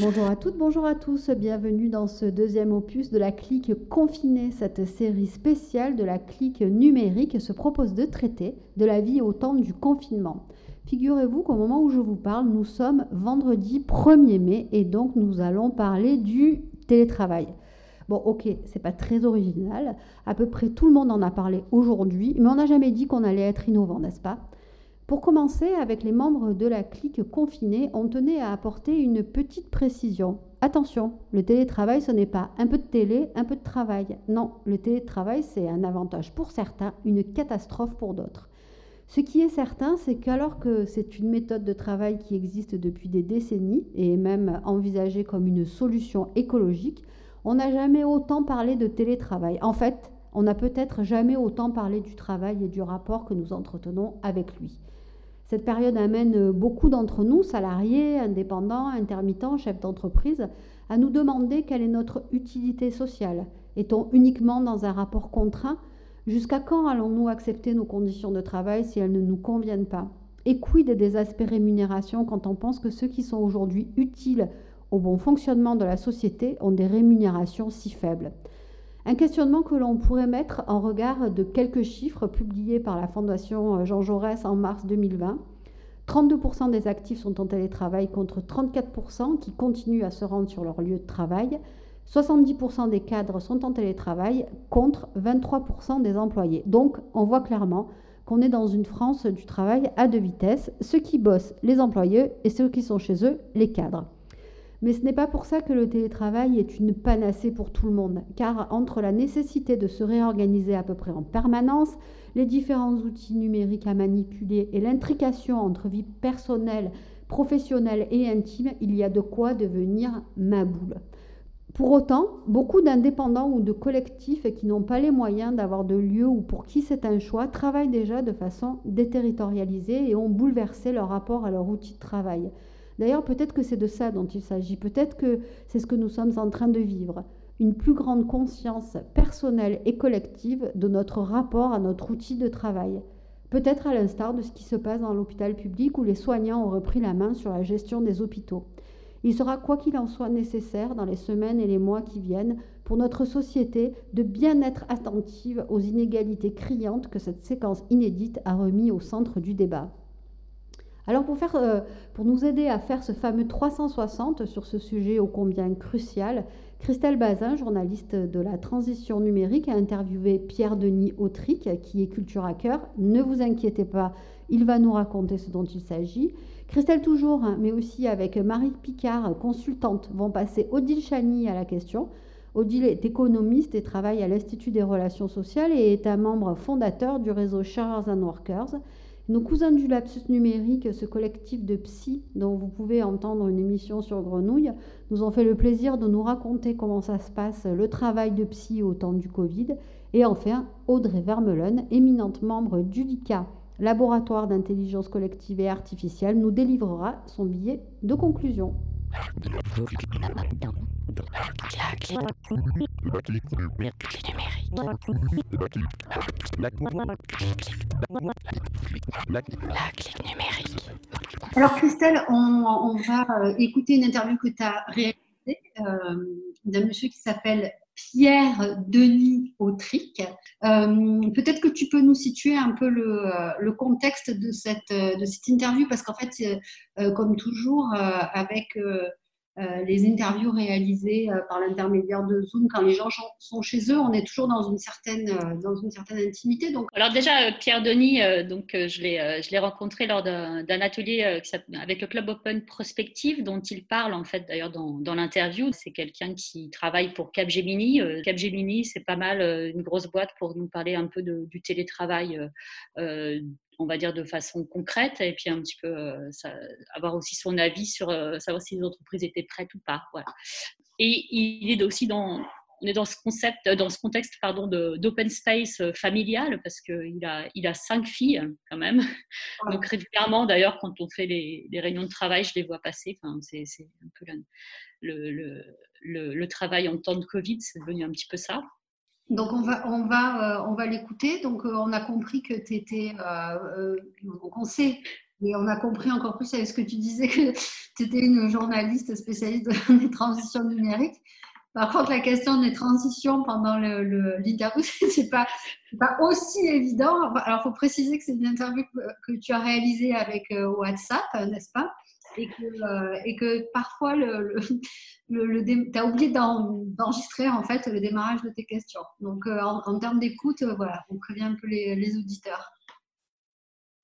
Bonjour à toutes, bonjour à tous, bienvenue dans ce deuxième opus de la clique confinée. Cette série spéciale de la clique numérique se propose de traiter de la vie au temps du confinement. Figurez-vous qu'au moment où je vous parle, nous sommes vendredi 1er mai et donc nous allons parler du télétravail. Bon, ok, c'est pas très original. À peu près tout le monde en a parlé aujourd'hui, mais on n'a jamais dit qu'on allait être innovant, n'est-ce pas? Pour commencer, avec les membres de la clique confinée, on tenait à apporter une petite précision. Attention, le télétravail, ce n'est pas un peu de télé, un peu de travail. Non, le télétravail, c'est un avantage pour certains, une catastrophe pour d'autres. Ce qui est certain, c'est qu'alors que c'est une méthode de travail qui existe depuis des décennies et même envisagée comme une solution écologique, on n'a jamais autant parlé de télétravail. En fait, on n'a peut-être jamais autant parlé du travail et du rapport que nous entretenons avec lui. Cette période amène beaucoup d'entre nous, salariés, indépendants, intermittents, chefs d'entreprise, à nous demander quelle est notre utilité sociale. Est-on uniquement dans un rapport contraint Jusqu'à quand allons-nous accepter nos conditions de travail si elles ne nous conviennent pas? Et quid des aspects rémunération quand on pense que ceux qui sont aujourd'hui utiles au bon fonctionnement de la société ont des rémunérations si faibles? Un questionnement que l'on pourrait mettre en regard de quelques chiffres publiés par la Fondation Jean Jaurès en mars 2020. 32% des actifs sont en télétravail contre 34% qui continuent à se rendre sur leur lieu de travail. 70% des cadres sont en télétravail contre 23% des employés. Donc on voit clairement qu'on est dans une France du travail à deux vitesses, ceux qui bossent, les employés, et ceux qui sont chez eux, les cadres. Mais ce n'est pas pour ça que le télétravail est une panacée pour tout le monde, car entre la nécessité de se réorganiser à peu près en permanence, les différents outils numériques à manipuler et l'intrication entre vie personnelle, professionnelle et intime, il y a de quoi devenir ma boule. Pour autant, beaucoup d'indépendants ou de collectifs qui n'ont pas les moyens d'avoir de lieu ou pour qui c'est un choix travaillent déjà de façon déterritorialisée et ont bouleversé leur rapport à leur outil de travail. D'ailleurs, peut-être que c'est de ça dont il s'agit, peut-être que c'est ce que nous sommes en train de vivre, une plus grande conscience personnelle et collective de notre rapport à notre outil de travail. Peut-être à l'instar de ce qui se passe dans l'hôpital public où les soignants ont repris la main sur la gestion des hôpitaux. Il sera quoi qu'il en soit nécessaire dans les semaines et les mois qui viennent pour notre société de bien être attentive aux inégalités criantes que cette séquence inédite a remis au centre du débat. Alors pour, euh, nous aider à faire ce fameux 360 sur ce sujet ô combien crucial, Christelle Bazin, journaliste de la transition numérique, a interviewé Pierre-Denis Autric, qui est culture à cœur. Ne vous inquiétez pas, il va nous raconter ce dont il s'agit. Christelle toujours, mais aussi avec Marie Picard, consultante, vont passer Odile Chani à la question. Odile est économiste et travaille à l'Institut des relations sociales et est un membre fondateur du réseau Sharers and Workers. Nos cousins du lapsus numérique, ce collectif de psy dont vous pouvez entendre une émission sur Grenouille, nous ont fait le plaisir de nous raconter comment ça se passe, le travail de psy au temps du Covid. Et enfin, Audrey Vermeulen, éminente membre du LICA laboratoire d'intelligence collective et artificielle, nous délivrera son billet de conclusion. Alors Christelle, on, va euh, écouter une interview que tu as réalisée euh, d'un monsieur qui s'appelle Pierre Denis Autric. Euh, peut-être que tu peux nous situer un peu le, euh, contexte de cette, de cette interview, parce qu'en fait, comme toujours, avec euh, les interviews réalisées euh, par l'intermédiaire de Zoom quand les gens sont chez eux, on est toujours dans une certaine, euh, dans une certaine intimité. Donc... Alors déjà, Pierre Denis, donc, je l'ai rencontré lors d'un atelier avec le Club Open Prospective, dont il parle en fait d'ailleurs dans, dans l'interview. C'est quelqu'un qui travaille pour Capgemini. Capgemini, c'est pas mal une grosse boîte pour nous parler un peu de, du télétravail on va dire de façon concrète, et puis un petit peu euh, avoir aussi son avis sur euh, savoir si les entreprises étaient prêtes ou pas. Voilà. Et il est aussi dans, on est dans ce concept, dans ce contexte pardon d'open space familial parce qu'il a, il a cinq filles quand même. Donc régulièrement, d'ailleurs, quand on fait les, réunions de travail, je les vois passer. Enfin, c'est, un peu le, le, le, travail en temps de Covid, c'est devenu un petit peu ça. Donc on va, on va, on va l'écouter. Donc on a compris que tu étais, donc on sait et on a compris encore plus avec ce que tu disais que tu étais une journaliste spécialiste des transitions numériques. Par contre, la question des transitions pendant l'interview, ce n'est pas, pas aussi évident. Alors, il faut préciser que c'est une interview que, tu as réalisée avec euh, WhatsApp, n'est-ce pas? Et que, euh, et que, parfois, le, tu as oublié d'enregistrer en fait le démarrage de tes questions. Donc, euh, en, termes d'écoute, voilà, on prévient un peu les auditeurs.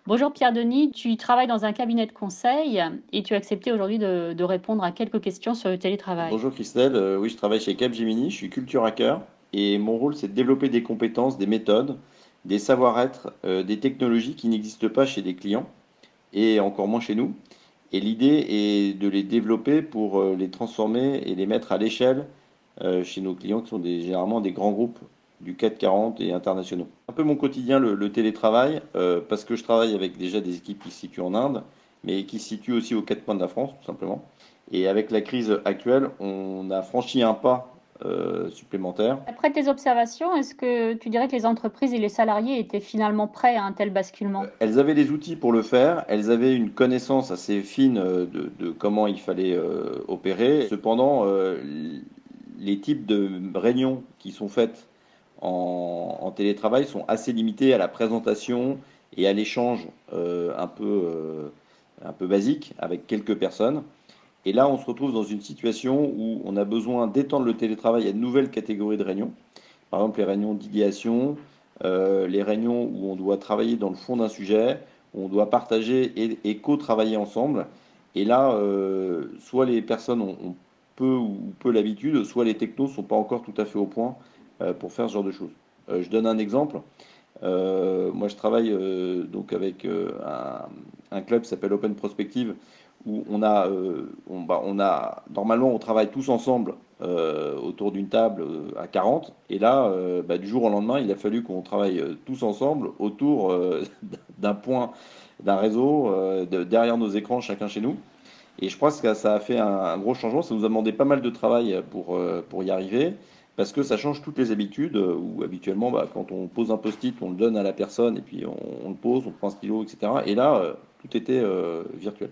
Bonjour Pierre-Denis, tu travailles dans un cabinet de conseil et tu as accepté aujourd'hui de, répondre à quelques questions sur le télétravail. Bonjour Christelle, euh, oui je travaille chez Capgemini, je suis culture hacker et mon rôle c'est de développer des compétences, des méthodes, des savoir-être, euh, des technologies qui n'existent pas chez des clients et encore moins chez nous. Et l'idée est de les développer pour euh, les transformer et les mettre à l'échelle chez nos clients qui sont généralement des grands groupes du 440 et internationaux. Un peu mon quotidien, le, télétravail, euh, parce que je travaille avec déjà des équipes qui se situent en Inde, mais qui se situent aussi aux quatre coins de la France, tout simplement. Et avec la crise actuelle, on a franchi un pas euh, supplémentaire. Après tes observations, est-ce que tu dirais que les entreprises et les salariés étaient finalement prêts à un tel basculement? Euh, Elles avaient les outils pour le faire, elles avaient une connaissance assez fine de, de comment il fallait opérer. Cependant, les types de réunions qui sont faites en, télétravail sont assez limités à la présentation et à l'échange euh, un, peu, euh, un peu basique avec quelques personnes. Et là, on se retrouve dans une situation où on a besoin d'étendre le télétravail à de nouvelles catégories de réunions. Par exemple, les réunions d'idéation, euh, les réunions où on doit travailler dans le fond d'un sujet, où on doit partager et, co-travailler ensemble. Et là, soit les personnes ont, peu ou peu l'habitude, soit les technos ne sont pas encore tout à fait au point euh, pour faire ce genre de choses. Euh, je donne un exemple. Euh, moi, je travaille donc avec un, club qui s'appelle Open Prospective, où on a, on, bah, on, a normalement, on travaille tous ensemble autour d'une table à 40. Et là, bah, du jour au lendemain, il a fallu qu'on travaille tous ensemble autour d'un point, d'un réseau, derrière nos écrans, chacun chez nous. Et je pense que ça a fait un, gros changement. Ça nous a demandé pas mal de travail pour, y arriver parce que ça change toutes les habitudes, euh, où habituellement, bah, quand on pose un post-it, on le donne à la personne, et puis on, le pose, on prend un stylo, etc. Et là, euh, tout était euh, virtuel.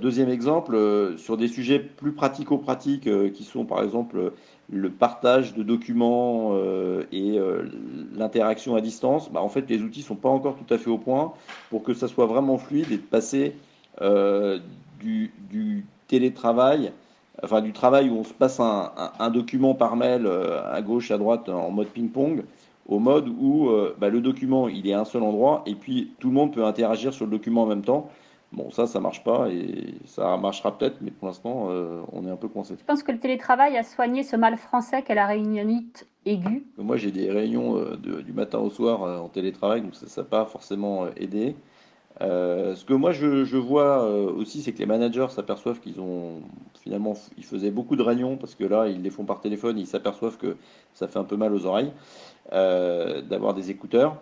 Deuxième exemple, sur des sujets plus pratico-pratiques, qui sont par exemple le partage de documents et l'interaction à distance, bah, en fait, les outils ne sont pas encore tout à fait au point pour que ça soit vraiment fluide et de passer du, télétravail enfin du travail où on se passe un, document par mail euh, à gauche, à droite en mode ping-pong, au mode où euh, bah, le document il est à un seul endroit et puis tout le monde peut interagir sur le document en même temps. Bon, ça, ça marche pas et ça marchera peut-être, mais pour l'instant, euh, on est un peu coincé. Je pense que le télétravail a soigné ce mal français qu'est la réunionite aiguë. Moi, j'ai des réunions du matin au soir en télétravail, donc ça n'a pas forcément aidé. Euh, ce que moi je, vois euh, aussi, c'est que les managers s'aperçoivent qu'ils ont finalement, ils faisaient beaucoup de réunions parce que là, ils les font par téléphone, ils s'aperçoivent que ça fait un peu mal aux oreilles euh, d'avoir des écouteurs.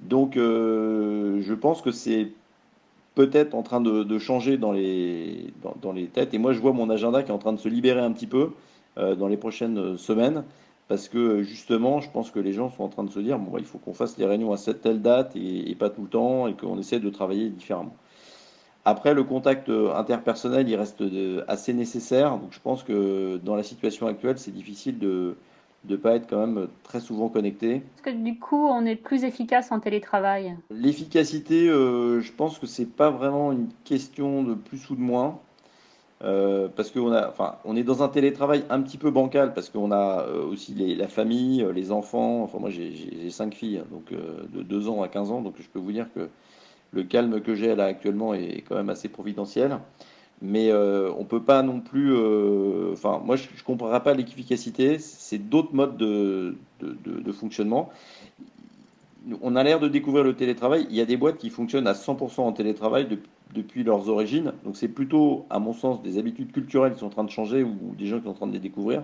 Donc, je pense que c'est peut-être en train de, changer dans les, dans, les têtes. Et moi, je vois mon agenda qui est en train de se libérer un petit peu dans les prochaines semaines parce que justement, je pense que les gens sont en train de se dire bon, bah, il faut qu'on fasse les réunions à cette telle date et, pas tout le temps et qu'on essaie de travailler différemment. Après, le contact euh, interpersonnel, il reste assez nécessaire. Donc, je pense que dans la situation actuelle, c'est difficile de ne pas être quand même très souvent connecté. Est-ce que du coup, on est plus efficace en télétravail L'efficacité, euh, je pense que c'est pas vraiment une question de plus ou de moins. Euh, parce qu'on a, enfin, on est dans un télétravail un petit peu bancal parce qu'on a euh, aussi la famille, euh, les enfants. Enfin, moi, j'ai cinq filles, hein, donc de 2 ans à 15 ans, donc je peux vous dire que le calme que j'ai là actuellement est quand même assez providentiel. Mais on peut pas non plus. enfin, moi, je, ne comparerai pas l'efficacité. C'est d'autres modes de, de, de, fonctionnement. On a l'air de découvrir le télétravail. Il y a des boîtes qui fonctionnent à 100% en télétravail depuis depuis leurs origines. Donc c'est plutôt, à mon sens, des habitudes culturelles qui sont en train de changer ou des gens qui sont en train de les découvrir.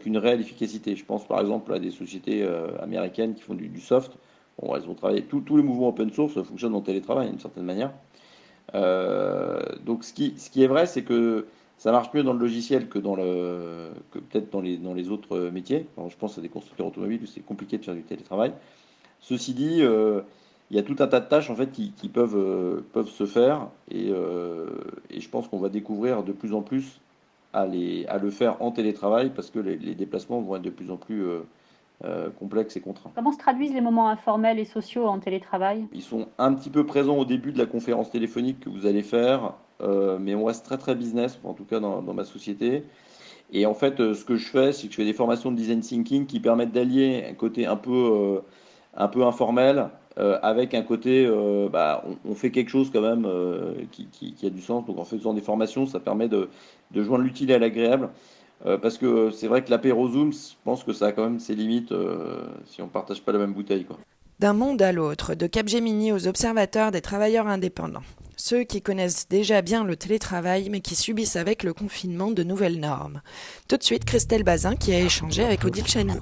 qu'une réelle efficacité. Je pense par exemple à des sociétés américaines qui font du, soft. Bon, elles ont travaillé, tous les mouvements open source fonctionnent en télétravail d'une certaine manière. Donc ce qui, ce qui est vrai, c'est que ça marche mieux dans le logiciel que que peut-être dans les, dans les autres métiers. je pense à des constructeurs automobiles où c'est compliqué de faire du télétravail. Ceci dit, il y a tout un tas de tâches en fait qui, peuvent, euh, peuvent se faire euh, et, je pense qu'on va découvrir de plus en plus à, les, à le faire en télétravail parce que les, déplacements vont être de plus en plus euh, complexes et contraints. Comment se traduisent les moments informels et sociaux en télétravail? Ils sont un petit peu présents au début de la conférence téléphonique que vous allez faire, mais on reste très très business, en tout cas dans, dans ma société. Et en fait, ce que je fais, c'est que je fais des formations de design thinking qui permettent d'allier un côté un peu, un peu informel euh, avec un côté, euh, bah, on, fait quelque chose quand même euh, qui, a du sens. Donc en faisant des formations, ça permet de, joindre l'utile à l'agréable. Parce que c'est vrai que l'apéro Zoom, je pense que ça a quand même ses limites si on ne partage pas la même bouteille. D'un monde à l'autre, de Capgemini aux observateurs des travailleurs indépendants. Ceux qui connaissent déjà bien le télétravail mais qui subissent avec le confinement de nouvelles normes. Tout de suite, Christelle Bazin qui a échangé avec Odile Chani.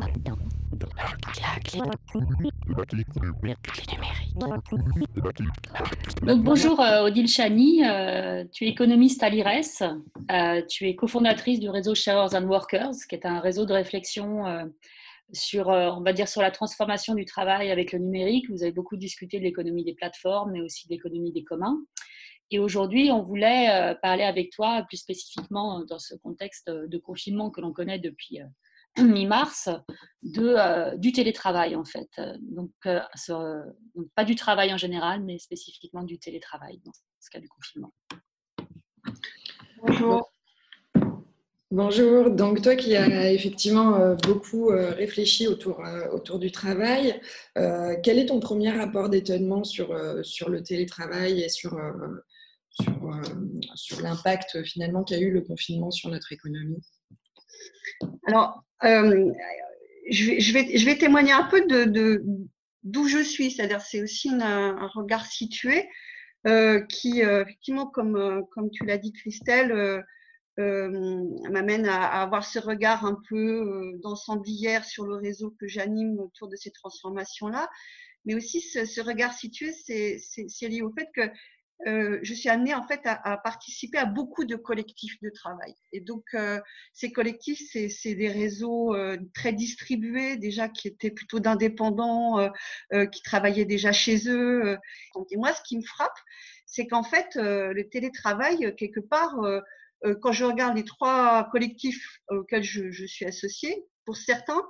Donc, bonjour euh, Odile Chani, euh, tu es économiste à l'IRES, euh, tu es cofondatrice du réseau Sharers and Workers, qui est un réseau de réflexion sur, on va dire, sur la transformation du travail avec le numérique. Vous avez beaucoup discuté de l'économie des plateformes, mais aussi de l'économie des communs. Et aujourd'hui, on voulait parler avec toi plus spécifiquement dans ce contexte de confinement que l'on connaît depuis mi-mars de, euh, du télétravail en fait. Donc, euh, donc, pas du travail en général, mais spécifiquement du télétravail dans ce cas du confinement. Bonjour. Bonjour, donc toi qui as effectivement euh, beaucoup réfléchi autour, autour du travail, quel est ton premier rapport d'étonnement sur, sur le télétravail et sur, sur, sur l'impact finalement qu'a eu le confinement sur notre économie? Alors, euh, je, vais, témoigner un peu d'où je suis, c'est-à-dire c'est aussi un, regard situé euh, qui, euh, effectivement, comme, tu l'as dit, Christelle, m'amène à, avoir ce regard un peu d'ensemblière sur le réseau que j'anime autour de ces transformations-là. Mais aussi, ce regard situé, c'est lié au fait que euh, je suis amenée en fait à, participer à beaucoup de collectifs de travail. Et donc, euh, ces collectifs, c'est des réseaux euh, très distribués, déjà qui étaient plutôt d'indépendants, qui travaillaient déjà chez eux. Et moi, ce qui me frappe, c'est qu'en fait, le télétravail, quelque part, quand je regarde les trois collectifs auxquels je, je suis associée, pour certains,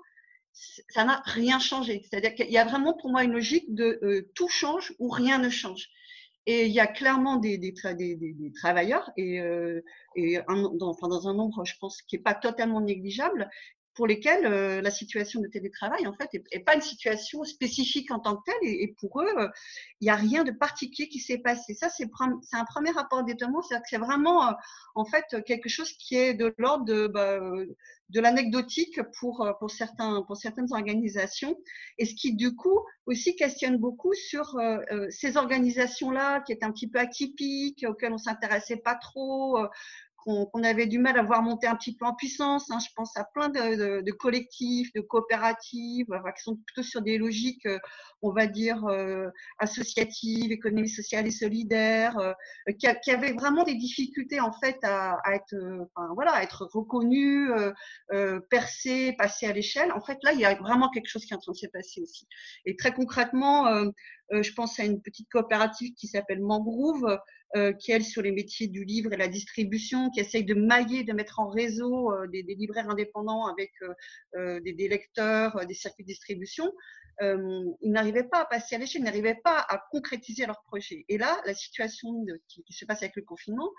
ça n'a rien changé. C'est-à-dire qu'il y a vraiment pour moi une logique de tout change ou rien ne change. Et il y a clairement des, travailleurs, et, euh, dans un nombre, je pense, qui n'est pas totalement négligeable, pour lesquels euh, la situation de télétravail, en fait, n'est pas une situation spécifique en tant que telle. Et, pour eux, il n'y a rien de particulier qui s'est passé. Ça, c'est un premier rapport d'étonnement. C'est-à-dire que c'est vraiment, euh, en fait, quelque chose qui est de l'ordre de, bah, de l'anecdotique pour, pour, certains, pour certaines organisations. Et ce qui, du coup, aussi questionne beaucoup sur ces organisations-là qui étaient un petit peu atypiques, auxquelles on s'intéressait pas trop, qu'on avait du mal à voir monter un petit peu en puissance. Hein. Je pense à plein de, collectifs, de coopératives, qui sont plutôt sur des logiques, euh, on va dire, euh, associatives, économie sociale et solidaire, euh, qui, avaient vraiment des difficultés en fait à, être, voilà, à être reconnus, percés, passés à l'échelle. En fait, là, il y a vraiment quelque chose qui est en train de se passer aussi. Et très concrètement, je pense à une petite coopérative qui s'appelle Mangrove, euh, qui est sur les métiers du livre et la distribution, qui essaye de mailler, de mettre en réseau euh, des, libraires indépendants avec euh, des, lecteurs, des circuits de distribution. ils n'arrivaient pas à passer à l'échelle, ils n'arrivaient pas à concrétiser leur projet. Et là, la situation qui, se passe avec le confinement,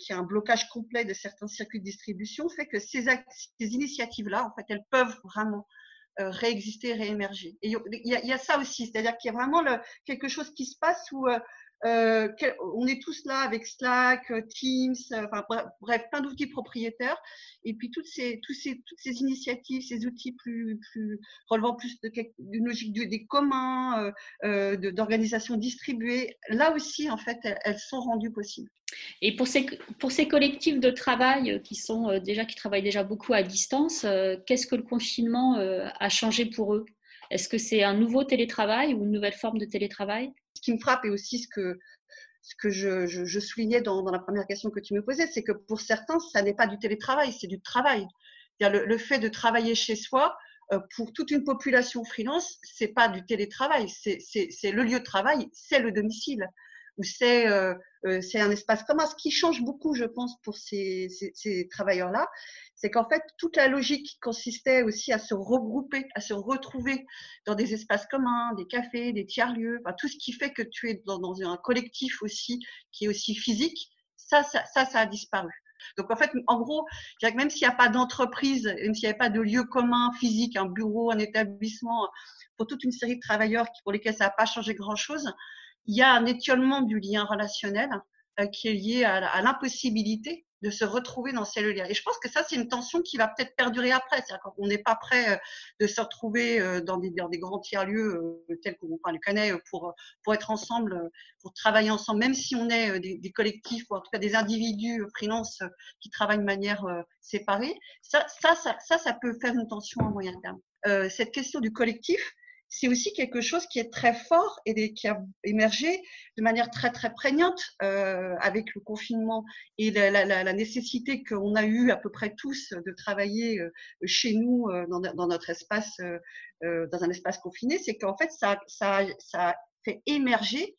qui a un blocage complet de certains circuits de distribution, fait que ces, ces initiatives-là, en fait, elles peuvent vraiment réexister, réémerger. Et il y, a, ça aussi, c'est-à-dire qu'il y a vraiment le, quelque chose qui se passe où euh, on est tous là avec Slack, euh, Teams, euh, enfin, bref, plein d'outils propriétaires. Et puis toutes ces, initiatives, ces outils plus, plus relevant plus d'une logique des communs, d'organisation distribuée, là aussi, en fait, elles, sont rendues possibles. Et pour ces, pour ces collectifs de travail qui sont déjà qui travaillent déjà beaucoup à distance, qu'est-ce que le confinement a changé pour eux? Est-ce que c'est un nouveau télétravail ou une nouvelle forme de télétravail? Qui me frappe et aussi ce que, je, soulignais dans, la première question que tu me posais, c'est que pour certains, ça n'est pas du télétravail, c'est du travail. Le, le, fait de travailler chez soi, euh, pour toute une population freelance, c'est pas du télétravail, c'est le lieu de travail, c'est le domicile ou c'est euh, euh, c'est un espace commun. Ce qui change beaucoup, je pense, pour ces travailleurs-là, c'est qu'en fait, toute la logique consistait aussi à se regrouper, à se retrouver dans des espaces communs, des cafés, des tiers-lieux, enfin, tout ce qui fait que tu es dans, dans, un collectif aussi qui est aussi physique, ça, ça, ça, ça a disparu. Donc en fait, en gros, même s'il n'y a pas d'entreprise, même s'il n'y avait pas de lieu commun physique, un bureau, un établissement, pour toute une série de travailleurs pour lesquels ça n'a pas changé grand-chose, il y a un étiolement du lien relationnel euh, qui est lié à, l'impossibilité de se retrouver dans ces liens. Et je pense que ça, c'est une tension qui va peut-être perdurer après. C'est-à-dire qu'on n'est pas prêt euh, de se retrouver euh, dans des, dans des grands tiers-lieux tels qu'on enfin, les connaît pour, pour être ensemble, pour travailler ensemble, même si on est des, collectifs ou en tout cas des individus freelance qui travaillent de manière séparée. Ça, ça, ça, ça, ça peut faire une tension à moyen terme. Euh, cette question du collectif, c'est aussi quelque chose qui est très fort et qui a émergé de manière très très prégnante euh, avec le confinement et la, nécessité qu'on a eu à peu près tous de travailler euh, chez nous euh, dans, notre espace, dans un espace confiné, c'est qu'en fait ça, ça, fait émerger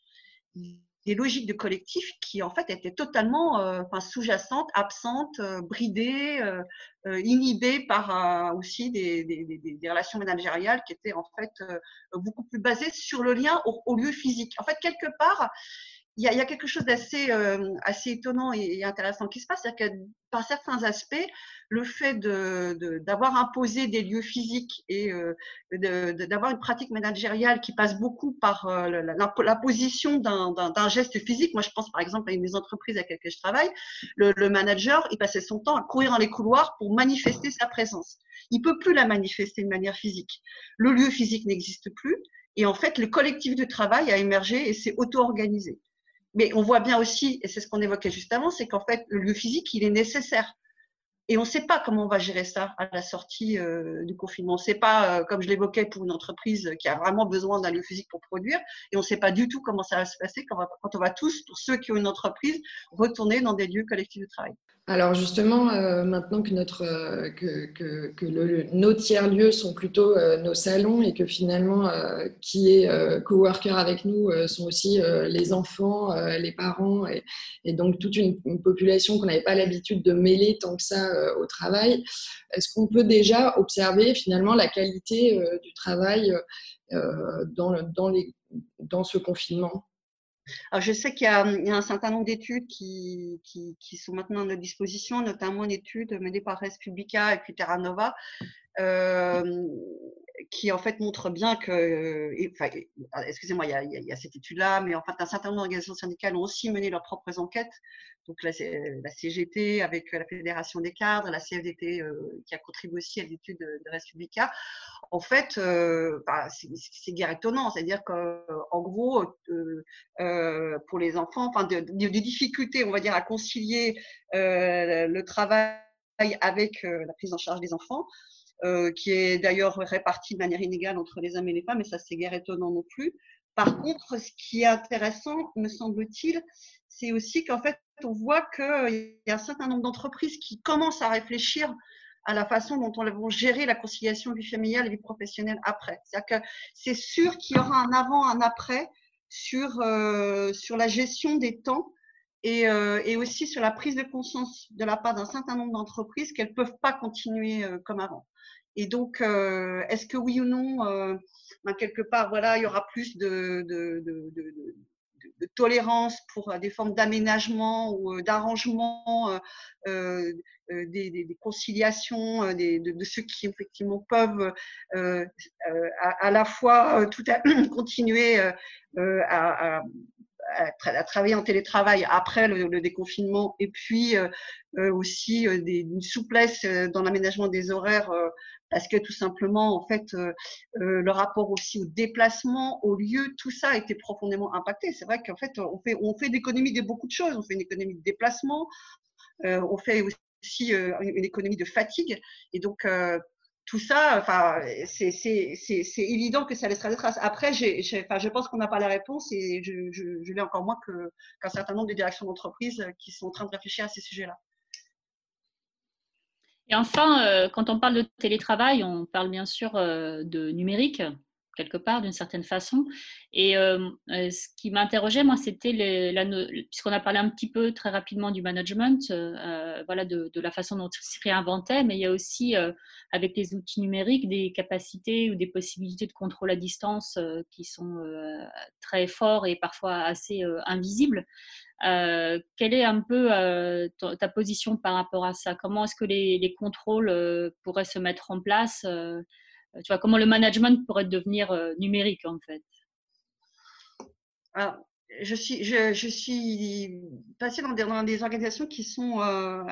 des logiques de collectif qui en fait étaient totalement euh, enfin, sous-jacentes, absentes, euh, bridées, euh, inhibées par aussi des, relations managériales qui étaient en fait beaucoup plus basées sur le lien au, lieu physique. En fait, quelque part, il y, a, y a quelque chose d'assez assez étonnant et, intéressant qui se passe, c'est-à-dire que par certains aspects, le fait d'avoir de, imposé des lieux physiques et euh, d'avoir une pratique managériale qui passe beaucoup par euh, la, la, position d'un geste physique. Moi, je pense par exemple à une des entreprises avec lesquelles je travaille. Le, le, manager, il passait son temps à courir dans les couloirs pour manifester sa présence. Il peut plus la manifester de manière physique. Le lieu physique n'existe plus. Et en fait, le collectif de travail a émergé et s'est auto-organisé. Mais on voit bien aussi, et c'est ce qu'on évoquait juste avant, c'est qu'en fait, le lieu physique, il est nécessaire. Et on ne sait pas comment on va gérer ça à la sortie euh, du confinement. On ne sait pas, euh, comme je l'évoquais, pour une entreprise qui a vraiment besoin d'un lieu physique pour produire. Et on ne sait pas du tout comment ça va se passer quand, quand on va tous, pour ceux qui ont une entreprise, retourner dans des lieux collectifs de travail. Alors justement, euh, maintenant que, notre, euh, que, que, nos tiers-lieux sont plutôt euh, nos salons et que finalement, qui est coworker avec nous sont aussi les enfants, les parents et, donc toute une, une population qu'on n'avait pas l'habitude de mêler tant que ça au travail, est-ce qu'on peut déjà observer finalement la qualité du travail dans, dans, les, dans ce confinement? Alors, je sais qu'il y, a un certain nombre d'études qui, sont maintenant à notre disposition, notamment une étude menée par Res Publica et puis Terra Nova, euh, qui en fait montre bien que, excusez-moi, il, y a cette étude-là, mais en fait, un certain nombre d'organisations syndicales ont aussi mené leurs propres enquêtes. Donc la, CGT avec la Fédération des cadres, la CFDT euh, qui a contribué aussi à l'étude de, Republica. En fait, euh, bah, c'est guère étonnant, c'est-à-dire qu'en gros, euh, euh, pour les enfants, enfin, de, de, de, difficultés, on va dire, à concilier euh, le travail avec la prise en charge des enfants. Euh, qui est d'ailleurs répartie de manière inégale entre les hommes et les femmes, et ça c'est guère étonnant non plus. Par contre, ce qui est intéressant, me semble-t-il, c'est aussi qu'en fait, on voit qu'il y a un certain nombre d'entreprises qui commencent à réfléchir à la façon dont on va gérer la conciliation vie familiale et vie professionnelle après. C'est-à-dire que c'est sûr qu'il y aura un avant, un après sur, euh, sur la gestion des temps et, euh, et, aussi sur la prise de conscience de la part d'un certain nombre d'entreprises qu'elles ne peuvent pas continuer euh, comme avant. Et donc, euh, est-ce que oui ou non, ben quelque part, voilà, il y aura plus de, tolérance pour des formes d'aménagement ou d'arrangement des, conciliations de, ceux qui effectivement peuvent à, la fois tout à, continuer à, à, travailler en télétravail après le, déconfinement et puis aussi des, une souplesse dans l'aménagement des horaires parce que tout simplement, en fait, le rapport aussi au déplacement, au lieu, tout ça a été profondément impacté. C'est vrai qu'en fait, on fait, on fait de beaucoup de choses. On fait une économie de déplacement, on fait aussi une économie de fatigue. Et donc, tout ça, enfin, c'est évident que ça laissera des traces. Après, enfin, je pense qu'on n'a pas la réponse et je, je, l'ai encore moins qu'un certain nombre de directions d'entreprise qui sont en train de réfléchir à ces sujets-là. Et enfin, euh, quand on parle de télétravail, on parle bien sûr euh, de numérique quelque part, d'une certaine façon. Et euh, euh, ce qui m'interrogeait, moi, c'était, puisqu'on a parlé un petit peu très rapidement du management, euh, voilà, de, la façon dont il se réinventait, mais il y a aussi, avec les outils numériques, des capacités ou des possibilités de contrôle à distance qui sont très forts et parfois assez invisibles. quelle est un peu ta, position par rapport à ça? Comment est-ce que les, les contrôles pourraient se mettre en place tu vois, comment le management pourrait devenir euh, numérique en fait? Je suis, je, suis passée dans des, organisations qui sont euh,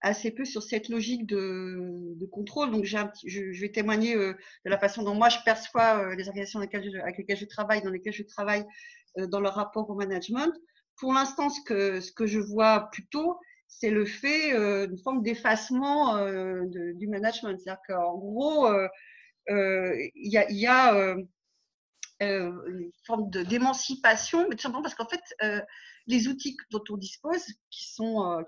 assez peu sur cette logique de, contrôle. Donc, un, je, vais témoigner de la façon dont moi je perçois les organisations avec lesquelles, je, avec lesquelles je travaille, dans lesquelles je travaille dans leur rapport au management. Pour l'instant, ce que, ce que je vois plutôt, c'est le fait d'une forme d'effacement du management. C'est-à-dire qu'en gros, euh, il y a, euh, euh, une forme d'émancipation, mais tout simplement parce qu'en fait, les outils dont on dispose, qui,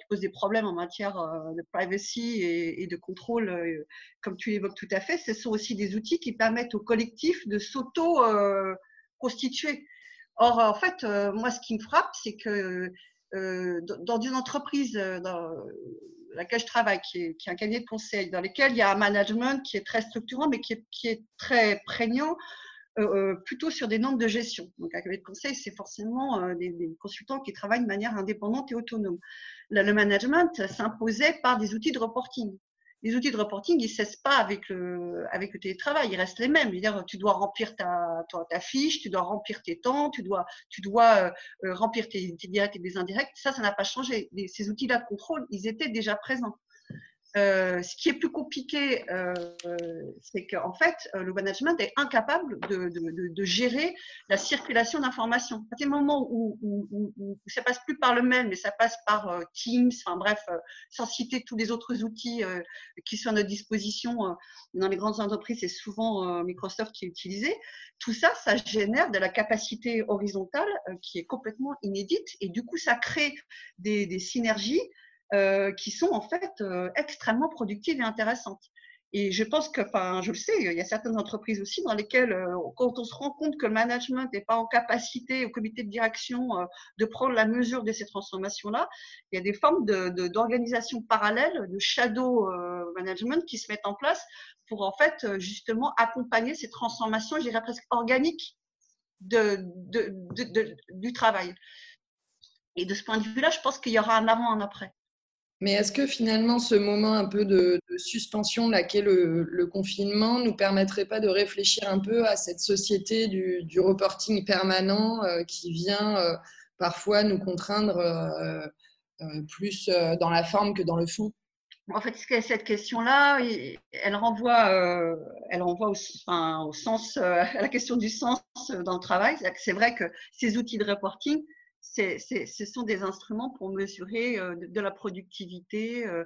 posent des problèmes en matière de privacy et, de contrôle, comme tu l'évoques tout à fait, ce sont aussi des outils qui permettent au collectif de s'auto-constituer. Or, en fait, moi, ce qui me frappe, c'est que dans une entreprise, laquelle je travaille, qui est, un cabinet de conseil, dans lequel il y a un management qui est très structurant, mais qui est, très prégnant, euh, euh, plutôt sur des normes de gestion. Donc, un cabinet de conseil, c'est forcément euh, des, consultants qui travaillent de manière indépendante et autonome. le management s'imposait par des outils de reporting les outils de reporting, ils ne cessent pas avec le, avec le télétravail, ils restent les mêmes. dire, tu dois remplir ta, ta, fiche, tu dois remplir tes temps, tu dois, tu dois euh, remplir tes, tes, directs et des indirects. Ça, ça n'a pas changé. ces outils-là de contrôle, ils étaient déjà présents. Euh, ce qui est plus compliqué, euh, c'est qu'en fait, euh, le management est incapable de, gérer la circulation d'informations. À partir du moment où, où, où, ça passe plus par le mail, mais ça passe par euh, Teams, enfin bref, sans citer tous les autres outils qui sont à notre disposition dans les grandes entreprises, c'est souvent Microsoft qui est utilisé. Tout ça, ça génère de la capacité horizontale qui est complètement inédite et du coup, ça crée des synergies euh, qui sont en fait euh, extrêmement productives et intéressantes. Et je pense que, enfin, je le sais, il y a certaines entreprises aussi dans lesquelles, euh, quand on se rend compte que le management n'est pas en capacité au comité de direction de prendre la mesure de ces transformations-là, il y a des formes d'organisation de, parallèles, de shadow management qui se mettent en place pour en fait justement accompagner ces transformations, je dirais presque organiques de, du travail. Et de ce point de vue-là, je pense qu'il y aura un avant, un après. Mais est-ce que finalement, ce moment un peu de, suspension là qu'est le, le, confinement nous permettrait pas de réfléchir un peu à cette société du, reporting permanent euh, qui vient euh, parfois nous contraindre euh, plus dans la forme que dans le fond? En fait, cette question-là, elle renvoie, elle renvoie au, sens, à la question du sens dans le travail. C'est vrai que ces outils de reporting, ce sont des instruments pour mesurer euh, de, la productivité euh,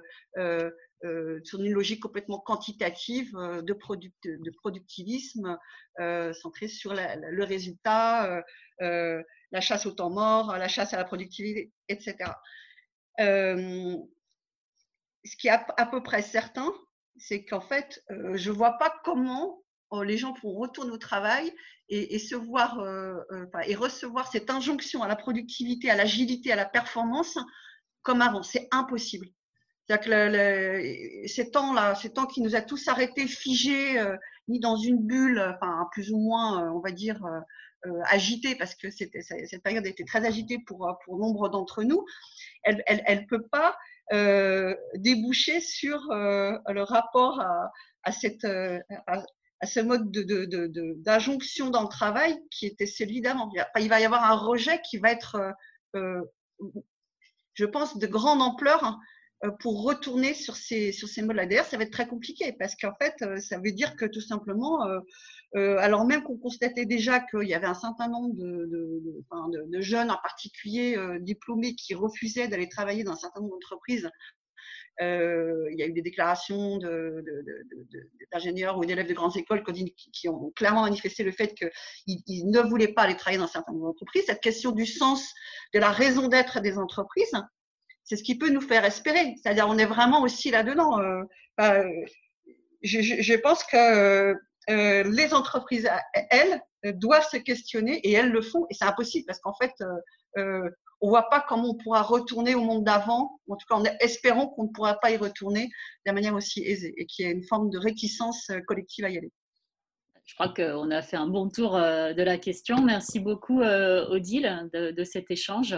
euh, sur une logique complètement quantitative de, de productivisme centré sur le résultat, la chasse au temps mort, la chasse à la productivité, etc. ce qui est à, peu près certain, c'est qu'en fait, je ne vois pas comment les gens pourront retourner au travail et, se voir euh, euh, et recevoir cette injonction à la productivité, à l'agilité, à la performance comme avant. C'est impossible. C'est-à-dire que ces temps-là, ces temps qui nous a tous arrêtés, figés, euh, mis dans une bulle, plus ou moins, on va dire, agitée, parce que cette période a été très agitée pour, nombre d'entre nous, elle ne peut pas déboucher sur le rapport à, cette, ce mode d'injonction dans le travail qui était celui d'avant. il va y avoir un rejet qui va être, je pense, de grande ampleur hein, pour retourner sur ces, sur ces modes-là. D'ailleurs, ça va être très compliqué parce qu'en fait, ça veut dire que tout simplement, euh, alors même qu'on constatait déjà qu'il y avait un certain nombre de, jeunes, en particulier euh, diplômés, qui refusaient d'aller travailler dans un certain nombre d'entreprises. Euh, il y a eu des déclarations d'ingénieurs ou d'élèves de grandes écoles qui, ont clairement manifesté le fait qu'ils ne voulaient pas aller travailler dans un certain nombre d'entreprises. Cette question du sens, de la raison d'être des entreprises, c'est ce qui peut nous faire espérer. C'est-à-dire, on est vraiment aussi là-dedans. je, pense que euh, les entreprises, elles, doivent se questionner et elles le font. Et c'est impossible parce qu'en fait, euh, euh, on voit pas comment on pourra retourner au monde d'avant. En tout cas, en espérant qu'on ne pourra pas y retourner de manière aussi aisée et qu'il y ait une forme de réticence collective à y aller. Je crois qu'on a fait un bon tour de la question. Merci beaucoup, Odile, de, de cet échange.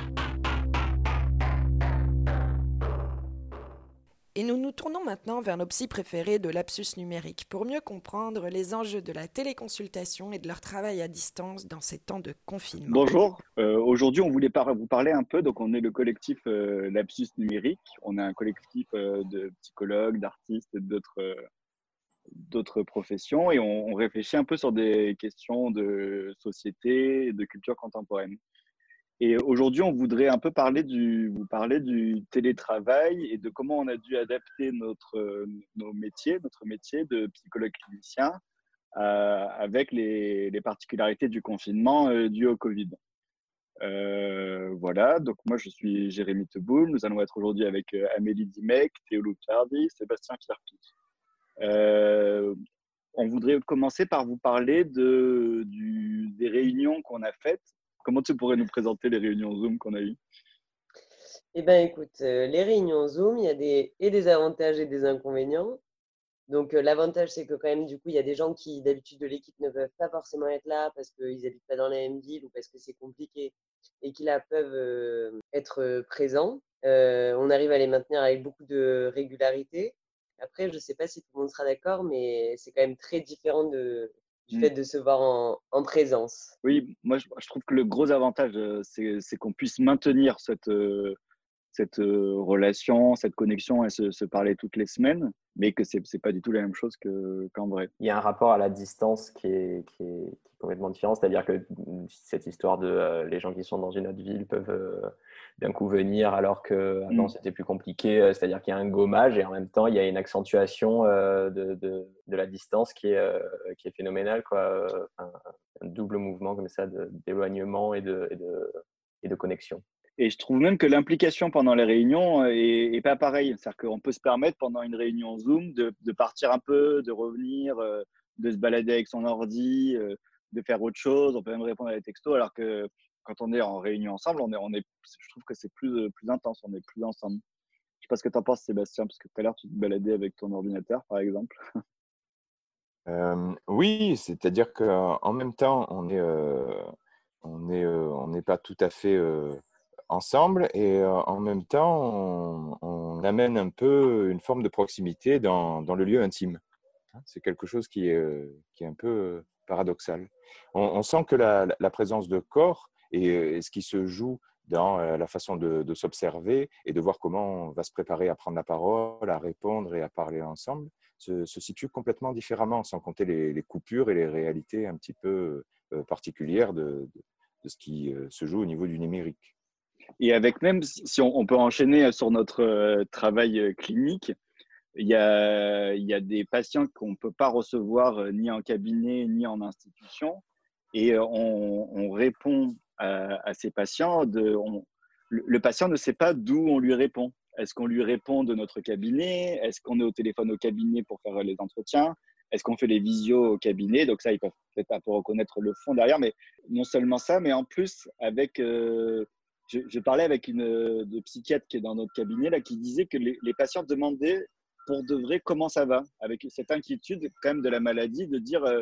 Et nous nous tournons maintenant vers nos psys préférés de lapsus numérique pour mieux comprendre les enjeux de la téléconsultation et de leur travail à distance dans ces temps de confinement. Bonjour, euh, aujourd'hui on voulait vous parler un peu, donc on est le collectif euh, lapsus numérique, on est un collectif euh, de psychologues, d'artistes et d'autres d'autres professions et on, on, réfléchit un peu sur des questions de société et de culture contemporaine. Et aujourd'hui, on voudrait un peu parler du, vous parler du télétravail et de comment on a dû adapter notre, nos métiers, notre métier de psychologue clinicien euh, avec les, particularités du confinement euh, dû au Covid. Euh, voilà, donc moi je suis Jérémy Teboul. Nous allons être aujourd'hui avec euh, Amélie Dimec, Théo Luchardi, Sébastien Fierpi. Euh, on voudrait commencer par vous parler des réunions qu'on a faites Comment tu pourrais nous présenter les réunions Zoom qu'on a eues Eh bien, écoute, euh, les réunions Zoom, il y a des, et des avantages et des inconvénients. Donc, euh, l'avantage, c'est que quand même, du coup, il y a des gens qui, d'habitude, de l'équipe ne peuvent pas forcément être là parce qu'ils n'habitent pas dans la même ville ou parce que c'est compliqué et qui là peuvent euh, être présents. on arrive à les maintenir avec beaucoup de régularité. Après, je ne sais pas si tout le monde sera d'accord, mais c'est quand même très différent de, du mmh. fait de se voir en, présence. Oui, moi je, trouve que le gros avantage, euh, c'est qu'on puisse maintenir cette, euh, cette euh, relation, cette connexion et se, parler toutes les semaines, mais que ce n'est pas du tout la même chose qu'en vrai. Il y a un rapport à la distance qui est, qui est, complètement différent, c'est-à-dire que cette histoire de les gens qui sont dans une autre ville peuvent d'un coup venir alors que avant mm. c'était plus compliqué, c'est-à-dire qu'il y a un gommage et en même temps il y a une accentuation de, de, de, la distance qui est, qui est phénoménale, quoi. un double mouvement comme ça d'éloignement et de, et de, et de connexion. Et je trouve même que l'implication pendant les réunions est, est pas pareille. C'est-à-dire qu'on peut se permettre pendant une réunion Zoom de, de, partir un peu, de revenir, euh, de se balader avec son ordi, euh, de faire autre chose. On peut même répondre à des textos. Alors que quand on est en réunion ensemble, on est, je trouve que c'est plus, intense. On est plus ensemble. Je sais pas ce que tu en penses, Sébastien, parce que tout à l'heure, tu te baladais avec ton ordinateur, par exemple. Euh, oui, c'est-à-dire qu'en même temps, on est, on n'est pas tout à fait ensemble et euh, en même temps, on, amène un peu une forme de proximité dans, le lieu intime. C'est quelque chose qui est, euh, un peu euh, paradoxal. On, sent que la, présence de corps et, ce qui se joue dans la façon de, s'observer et de voir comment on va se préparer à prendre la parole, à répondre et à parler ensemble, se, situe complètement différemment, sans compter les, coupures et les réalités un petit peu particulières de, ce qui se joue au niveau du numérique. Et avec même, si on, peut enchaîner sur notre euh, travail euh, clinique, il y a, des patients qu'on ne peut pas recevoir euh, ni en cabinet ni en institution. Et on répond à, à, patients. Le patient ne sait pas d'où on lui répond. est-ce qu'on lui répond de notre cabinet? Est-ce qu'on est au téléphone au cabinet pour faire les entretiens? Est-ce qu'on fait les visios au cabinet? Donc ça, ils peuvent peut-être pas pour reconnaître le fond derrière, mais non seulement ça, mais en plus avec euh, je, parlais avec une de psychiatre qui est dans notre cabinet là, qui disait que les, patients demandaient pour de vrai comment ça va, avec cette inquiétude quand même de la maladie, de dire euh,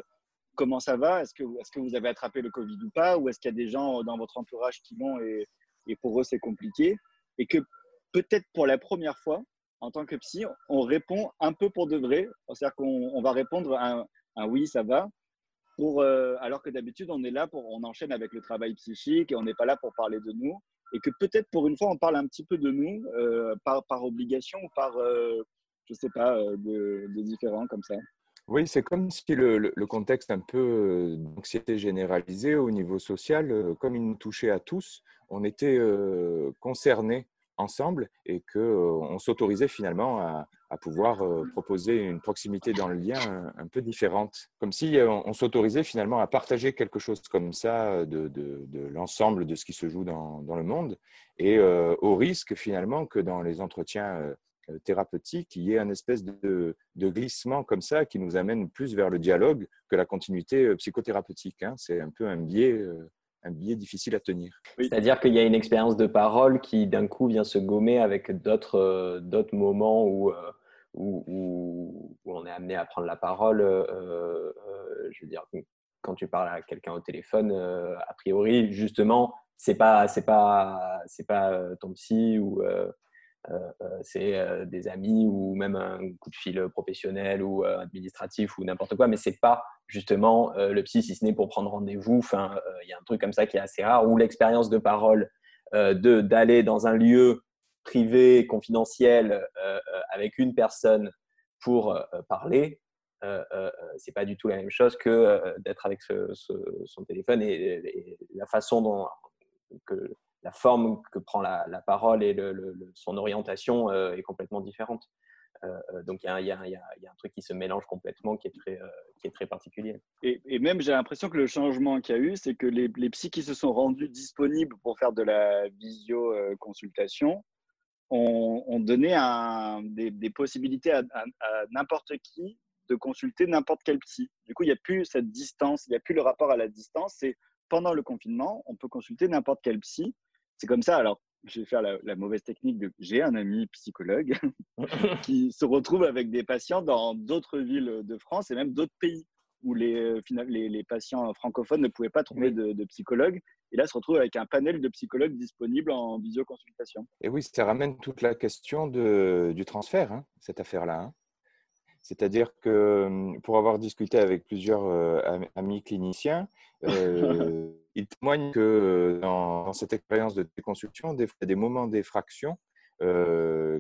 comment ça va, est-ce que, vous avez attrapé le Covid ou pas, ou est-ce qu'il y a des gens dans votre entourage qui l'ont et, pour eux c'est compliqué, et que peut-être pour la première fois, en tant que psy, on répond un peu pour de vrai, c'est-à-dire qu'on va répondre un, oui, ça va, euh, alors que d'habitude, on est là pour, on enchaîne avec le travail psychique et on n'est pas là pour parler de nous. Et que peut-être pour une fois on parle un petit peu de nous euh, par, obligation ou par, euh, je sais pas, euh, de, de, différents comme ça. Oui, c'est comme si le, contexte un peu d'anxiété généralisée au niveau social, comme il nous touchait à tous, on était concernés ensemble et qu'on s'autorisait finalement à, pouvoir proposer une proximité dans le lien un, peu différente. Comme si on, s'autorisait finalement à partager quelque chose comme ça de, l'ensemble de ce qui se joue dans le monde et au risque finalement que dans les entretiens thérapeutiques, il y ait un espèce de, de, glissement comme ça qui nous amène plus vers le dialogue que la continuité psychothérapeutique. Hein. C'est un peu un biais un biais difficile à tenir. C'est-à-dire qu'il y a une expérience de parole qui d'un coup vient se gommer avec d'autres euh, d'autres moments où, euh, où, on est amené à prendre la parole. Euh, je veux dire, quand tu parles à quelqu'un au téléphone, a priori, justement, c'est pas c'est pas c'est pas ton psy ou c'est des amis ou même un coup de fil professionnel ou administratif ou n'importe quoi, mais c'est pas justement le psy si ce n'est pour prendre rendez-vous. Il y a un truc comme ça qui est assez rare où l'expérience de parole de d'aller dans un lieu privé, confidentiel, avec une personne pour parler, euh, c'est pas du tout la même chose que d'être avec son téléphone et, la façon dont que la forme que prend la, parole et son orientation euh, est complètement différente. Euh, euh, donc il y, a un truc qui se mélange complètement qui est très, très particulier. Et, même j'ai l'impression que le changement qu'il y a eu, c'est que les, les psys qui se sont rendus disponibles pour faire de la visio-consultation ont, donné des, possibilités à, n'importe qui de consulter n'importe quel psy. Du coup, il n'y a plus cette distance, il n'y a plus le rapport à la distance. C'est pendant le confinement, on peut consulter n'importe quel psy c'est comme ça. Alors, je vais faire la, mauvaise technique de j'ai un ami psychologue qui se retrouve avec des patients dans d'autres villes de France et même d'autres pays où les, euh, les, les, patients francophones ne pouvaient pas trouver de, de, psychologue. Et là, se retrouve avec un panel de psychologues disponibles en visioconsultation. Et oui, ça ramène toute la question de, du transfert, hein, cette affaire-là. Hein. C'est-à-dire que hum, pour avoir discuté avec plusieurs euh, amis cliniciens, euh, ils témoignent que euh, dans, cette expérience de déconstruction, il a des moments d'effraction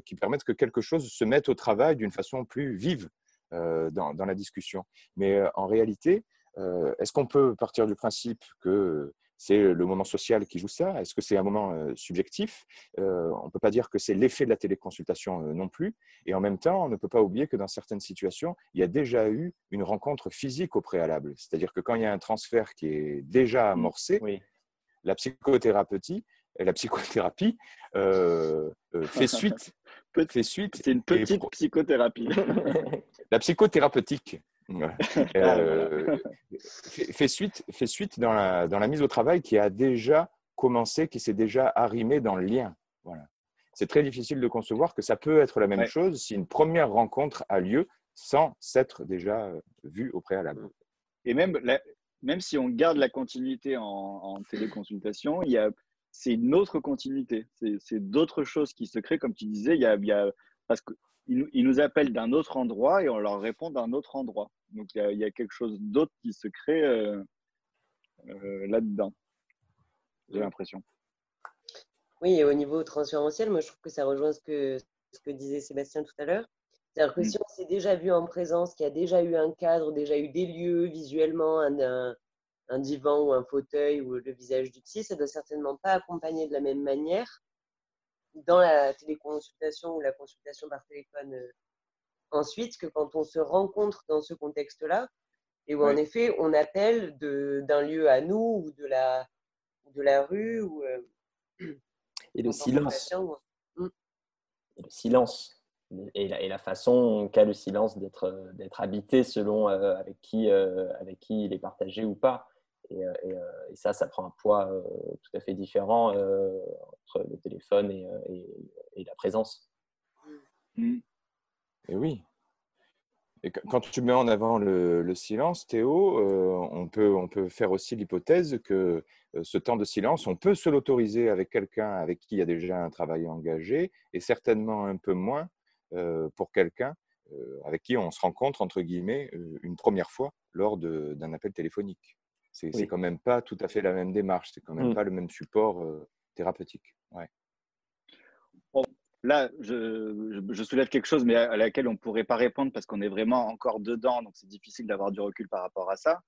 qui permettent que quelque chose se mette au travail d'une façon plus vive dans, dans, la discussion. Mais en réalité, est-ce qu'on peut partir du principe que c'est le moment social qui joue ça Est-ce que c'est un moment euh, subjectif? Euh, On ne peut pas dire que c'est l'effet de la téléconsultation euh, non plus. Et en même temps, on ne peut pas oublier que dans certaines situations, il y a déjà eu une rencontre physique au préalable. C'est-à-dire que quand il y a un transfert qui est déjà mmh. amorcé, la psychothérapie, la psychothérapie fait suite. fait suite. C'est une petite psychothérapie. la psychothérapeutique euh, fait, suite, fait suite dans la, dans la mise au travail qui a déjà commencé, qui s'est déjà arrimé dans le lien. Voilà. C'est très difficile de concevoir que ça peut être la même chose si une première rencontre a lieu sans s'être déjà euh, vu au préalable. Et même, même si on garde la continuité en, en téléconsultation, il y a, c'est une autre continuité. C'est, d'autres choses qui se créent, comme tu disais. Il y a, il y a parce que ils, nous appellent d'un autre endroit et on leur répond d'un autre endroit. Donc il y, a, quelque chose d'autre qui se crée euh, euh, là-dedans. J'ai l'impression. Oui, et au niveau transférentiel, moi je trouve que ça rejoint ce que, ce que disait Sébastien tout à l'heure. C'est-à-dire que mm. si on s'est déjà vu en présence, qu'il y a déjà eu un cadre, déjà eu des lieux visuellement, un, un, divan ou un fauteuil ou le visage du psy, ça ne doit certainement pas accompagner de la même manière dans la téléconsultation ou la consultation par téléphone euh, ensuite que quand on se rencontre dans ce contexte-là et où en effet on appelle d'un lieu à nous ou de la, de la rue ou, et le silence. Mmh. le silence et la, façon qu'a le silence d'être habité selon avec, qui, avec qui il est partagé ou pas. Et, ça, ça prend un poids tout à fait différent entre le téléphone et, la présence. Mmh. Et oui, et quand tu mets en avant le, silence, Théo, euh, on, peut, on peut faire aussi l'hypothèse que euh, ce temps de silence, on peut se l'autoriser avec quelqu'un avec qui il y a déjà un travail engagé et certainement un peu moins euh, pour quelqu'un avec qui on se rencontre, entre guillemets, une première fois lors d'un appel téléphonique. C'est quand même pas tout à fait la même démarche, c'est quand même mmh. pas le même support thérapeutique. Ouais là, je, soulève quelque chose, mais à, laquelle on ne pourrait pas répondre parce qu'on est vraiment encore dedans, donc c'est difficile d'avoir du recul par rapport à ça.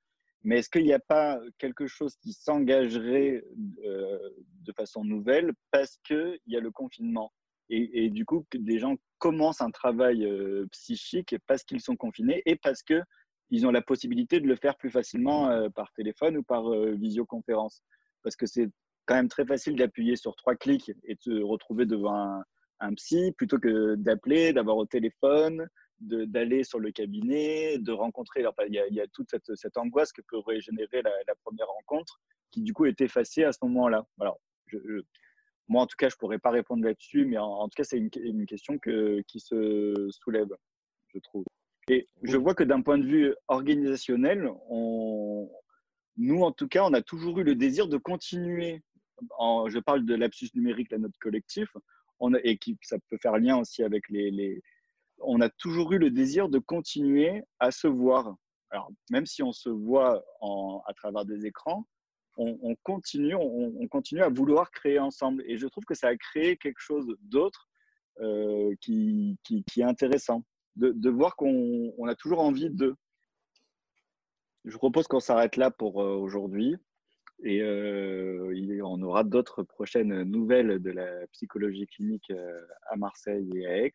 Mais est-ce qu'il n'y a pas quelque chose qui s'engagerait euh, de façon nouvelle parce qu'il y a le confinement? Et, du coup, que des gens commencent un travail euh, psychique parce qu'ils sont confinés et parce qu'ils ont la possibilité de le faire plus facilement euh, par téléphone ou par visioconférence Parce que c'est quand même très facile d'appuyer sur trois clics et de se retrouver devant un, un psy plutôt que d'appeler, d'avoir au téléphone, d'aller sur le cabinet, de rencontrer. il, y a, toute cette, angoisse que peut régénérer la, première rencontre qui, du coup, est effacée à ce moment-là. Alors, moi, en tout cas, je ne pourrais pas répondre là-dessus, mais en, tout cas, c'est une, question que, qui se soulève, je trouve. Et je vois que d'un point de vue organisationnel, on, nous, en tout cas, on a toujours eu le désir de continuer. Je parle de l'absus numérique, la note collectif et qui, ça peut faire lien aussi avec les, On a toujours eu le désir de continuer à se voir. Alors, même si on se voit à travers des écrans, on, continue, on, continue à vouloir créer ensemble. Et je trouve que ça a créé quelque chose d'autre euh, qui, est intéressant, de, voir qu'on a toujours envie de. Je propose qu'on s'arrête là pour euh, aujourd'hui. Et euh, on aura d'autres prochaines nouvelles de la psychologie clinique euh, à Marseille et à Aix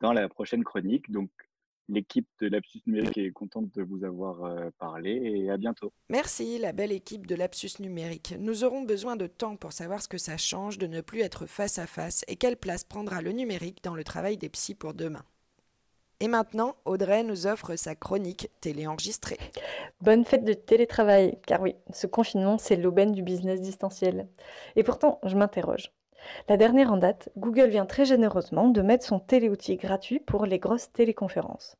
dans la prochaine chronique. Donc, l'équipe de Lapsus Numérique est contente de vous avoir euh, parlé et à bientôt. Merci, la belle équipe de Lapsus Numérique. Nous aurons besoin de temps pour savoir ce que ça change de ne plus être face à face et quelle place prendra le numérique dans le travail des psys pour demain. Et maintenant, Audrey nous offre sa chronique téléenregistrée. Bonne fête de télétravail, car oui, ce confinement, c'est l'aubaine du business distanciel. Et pourtant, je m'interroge. La dernière en date, Google vient très généreusement de mettre son téléoutil gratuit pour les grosses téléconférences.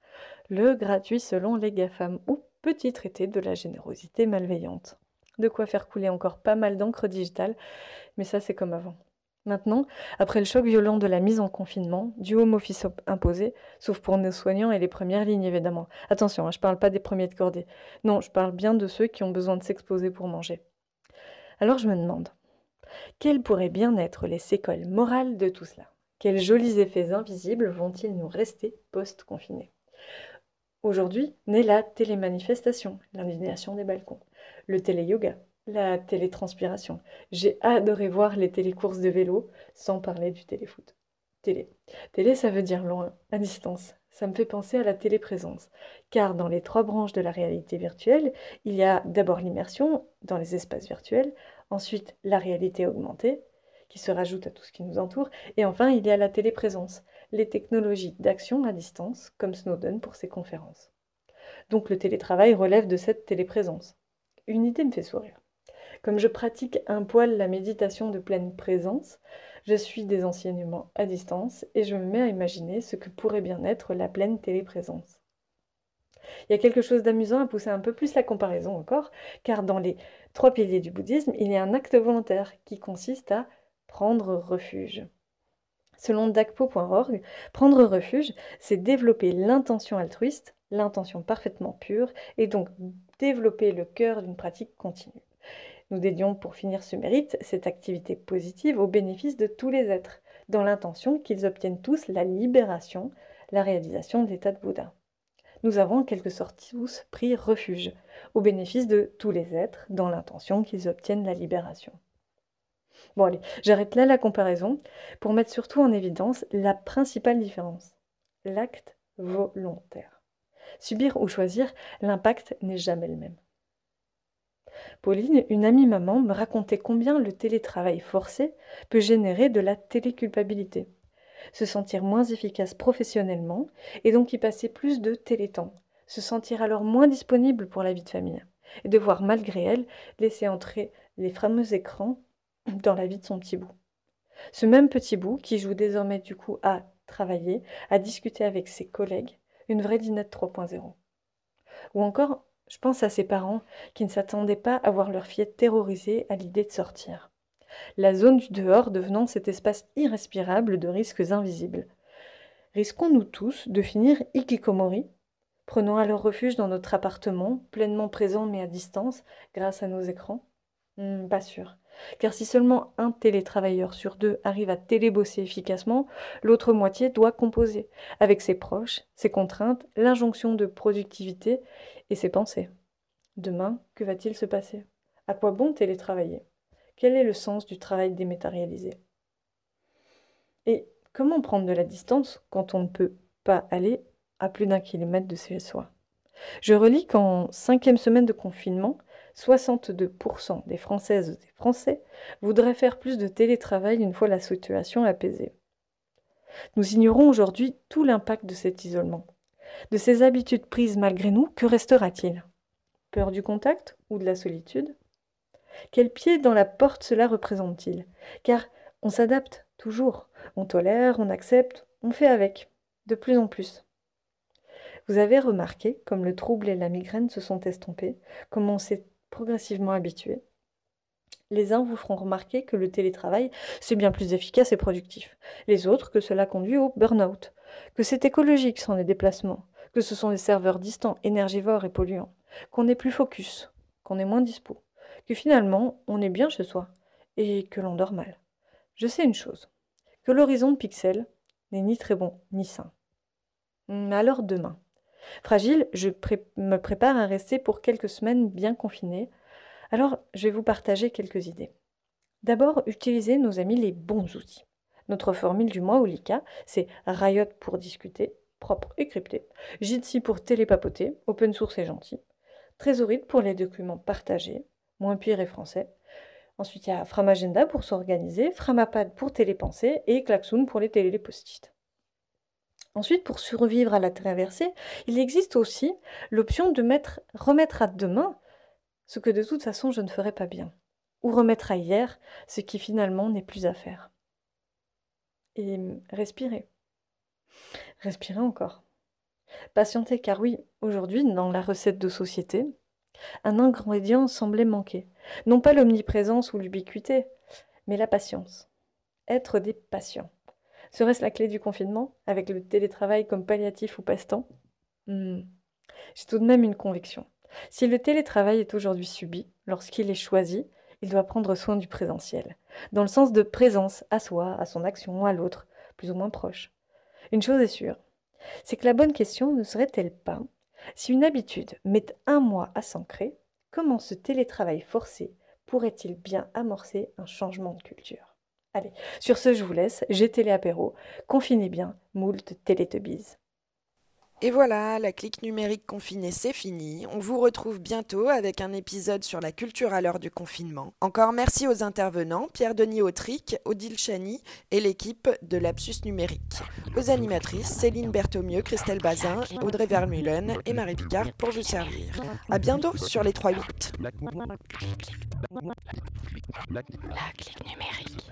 Le gratuit selon les GAFAM, ou petit traité de la générosité malveillante. De quoi faire couler encore pas mal d'encre digitale, mais ça c'est comme avant. Maintenant, après le choc violent de la mise en confinement, du home office imposé, sauf pour nos soignants et les premières lignes évidemment. Attention, hein, je ne parle pas des premiers de cordée. Non, je parle bien de ceux qui ont besoin de s'exposer pour manger. Alors je me demande, quelles pourraient bien être les séquelles morales de tout cela? Quels jolis effets invisibles vont-ils nous rester post-confinés Aujourd'hui naît la télémanifestation, l'indignation des balcons, le télé-yoga, la télétranspiration. J'ai adoré voir les télécourses de vélo, sans parler du téléfoot. Télé. Télé, ça veut dire loin, à distance. Ça me fait penser à la téléprésence. Car dans les trois branches de la réalité virtuelle, il y a d'abord l'immersion dans les espaces virtuels, ensuite la réalité augmentée, qui se rajoute à tout ce qui nous entoure, et enfin il y a la téléprésence, les technologies d'action à distance, comme Snowden pour ses conférences. Donc le télétravail relève de cette téléprésence. Une idée me fait sourire. Comme je pratique un poil la méditation de pleine présence, je suis des enseignements à distance et je me mets à imaginer ce que pourrait bien être la pleine téléprésence. Il y a quelque chose d'amusant à pousser un peu plus la comparaison encore, car dans les trois piliers du bouddhisme, il y a un acte volontaire qui consiste à prendre refuge. Selon dakpo.org, prendre refuge, c'est développer l'intention altruiste, l'intention parfaitement pure, et donc développer le cœur d'une pratique continue. Nous dédions pour finir ce mérite, cette activité positive, au bénéfice de tous les êtres, dans l'intention qu'ils obtiennent tous la libération, la réalisation de l'état de Bouddha. Nous avons en quelque sorte tous pris refuge, au bénéfice de tous les êtres, dans l'intention qu'ils obtiennent la libération. Bon allez, j'arrête là la comparaison pour mettre surtout en évidence la principale différence, l'acte volontaire. Subir ou choisir, l'impact n'est jamais le même. Pauline, une amie maman, me racontait combien le télétravail forcé peut générer de la téléculpabilité. se sentir moins efficace professionnellement et donc y passer plus de télétemps, se sentir alors moins disponible pour la vie de famille et devoir malgré elle laisser entrer les fameux écrans dans la vie de son petit bout. Ce même petit bout qui joue désormais du coup à travailler, à discuter avec ses collègues, une vraie dinette 3.0. Ou encore, je pense à ses parents qui ne s'attendaient pas à voir leur fillette terrorisée à l'idée de sortir. La zone du dehors devenant cet espace irrespirable de risques invisibles. Risquons-nous tous de finir ikikomori, prenant alors refuge dans notre appartement, pleinement présent mais à distance, grâce à nos écrans? Hmm, Pas sûr. Car si seulement un télétravailleur sur deux arrive à télébosser efficacement, l'autre moitié doit composer, avec ses proches, ses contraintes, l'injonction de productivité et ses pensées. Demain, que va-t-il se passer? À quoi bon télétravailler? Quel est le sens du travail dématérialisé? Et comment prendre de la distance quand on ne peut pas aller à plus d'un kilomètre de chez soi? Je relis qu'en cinquième semaine de confinement, 62% des Françaises et des Français voudraient faire plus de télétravail une fois la situation apaisée. Nous ignorons aujourd'hui tout l'impact de cet isolement. De ces habitudes prises malgré nous, que restera-t-il? Peur du contact ou de la solitude? Quel pied dans la porte cela représente-t-il? Car on s'adapte toujours, on tolère, on accepte, on fait avec, de plus en plus. Vous avez remarqué comme le trouble et la migraine se sont estompés, comme on s'est progressivement habitué. Les uns vous feront remarquer que le télétravail, c'est bien plus efficace et productif. Les autres que cela conduit au burn-out, que c'est écologique sans les déplacements, que ce sont des serveurs distants, énergivores et polluants, qu'on est plus focus, qu'on est moins dispo, que finalement on est bien chez soi et que l'on dort mal. Je sais une chose, que l'horizon de Pixel n'est ni très bon ni sain. Alors demain, Fragile, je me prépare à rester pour quelques semaines bien confinée. Alors, je vais vous partager quelques idées. D'abord, utilisez nos amis les bons outils. Notre formule du mois au LICA, c'est Riot pour discuter, propre et crypté, Jitsi pour télépapoter, open source et gentil, Trésorite pour les documents partagés, moins pire et français. Ensuite, il y a Framagenda pour s'organiser, Framapad pour télépenser et Klaxoon pour les télépost Ensuite, pour survivre à la traversée, il existe aussi l'option de mettre, remettre à demain ce que de toute façon je ne ferai pas bien, ou remettre à hier ce qui finalement n'est plus à faire. Et respirer. Respirer encore. Patienter, car oui, aujourd'hui, dans la recette de société, un ingrédient semblait manquer. Non pas l'omniprésence ou l'ubiquité, mais la patience. Être des patients. Serait-ce la clé du confinement, avec le télétravail comme palliatif ou passe-temps? Hmm. J'ai tout de même une conviction. Si le télétravail est aujourd'hui subi, lorsqu'il est choisi, il doit prendre soin du présentiel, dans le sens de présence à soi, à son action, à l'autre, plus ou moins proche. Une chose est sûre, c'est que la bonne question ne serait-elle pas, si une habitude met un mois à s'ancrer, comment ce télétravail forcé pourrait-il bien amorcer un changement de culture? Allez, sur ce, je vous laisse. J'ai télé apéro. Confinez bien, moult Télétubbies. Et voilà, la clique numérique confinée, c'est fini. On vous retrouve bientôt avec un épisode sur la culture à l'heure du confinement. Encore merci aux intervenants, Pierre-Denis Autric, Odile Chani et l'équipe de Lapsus Numérique. Aux animatrices, Céline Berthomieux, Christelle Bazin, Audrey Vermeulen et Marie Picard pour vous servir. À bientôt sur les 3-8. La clique numérique.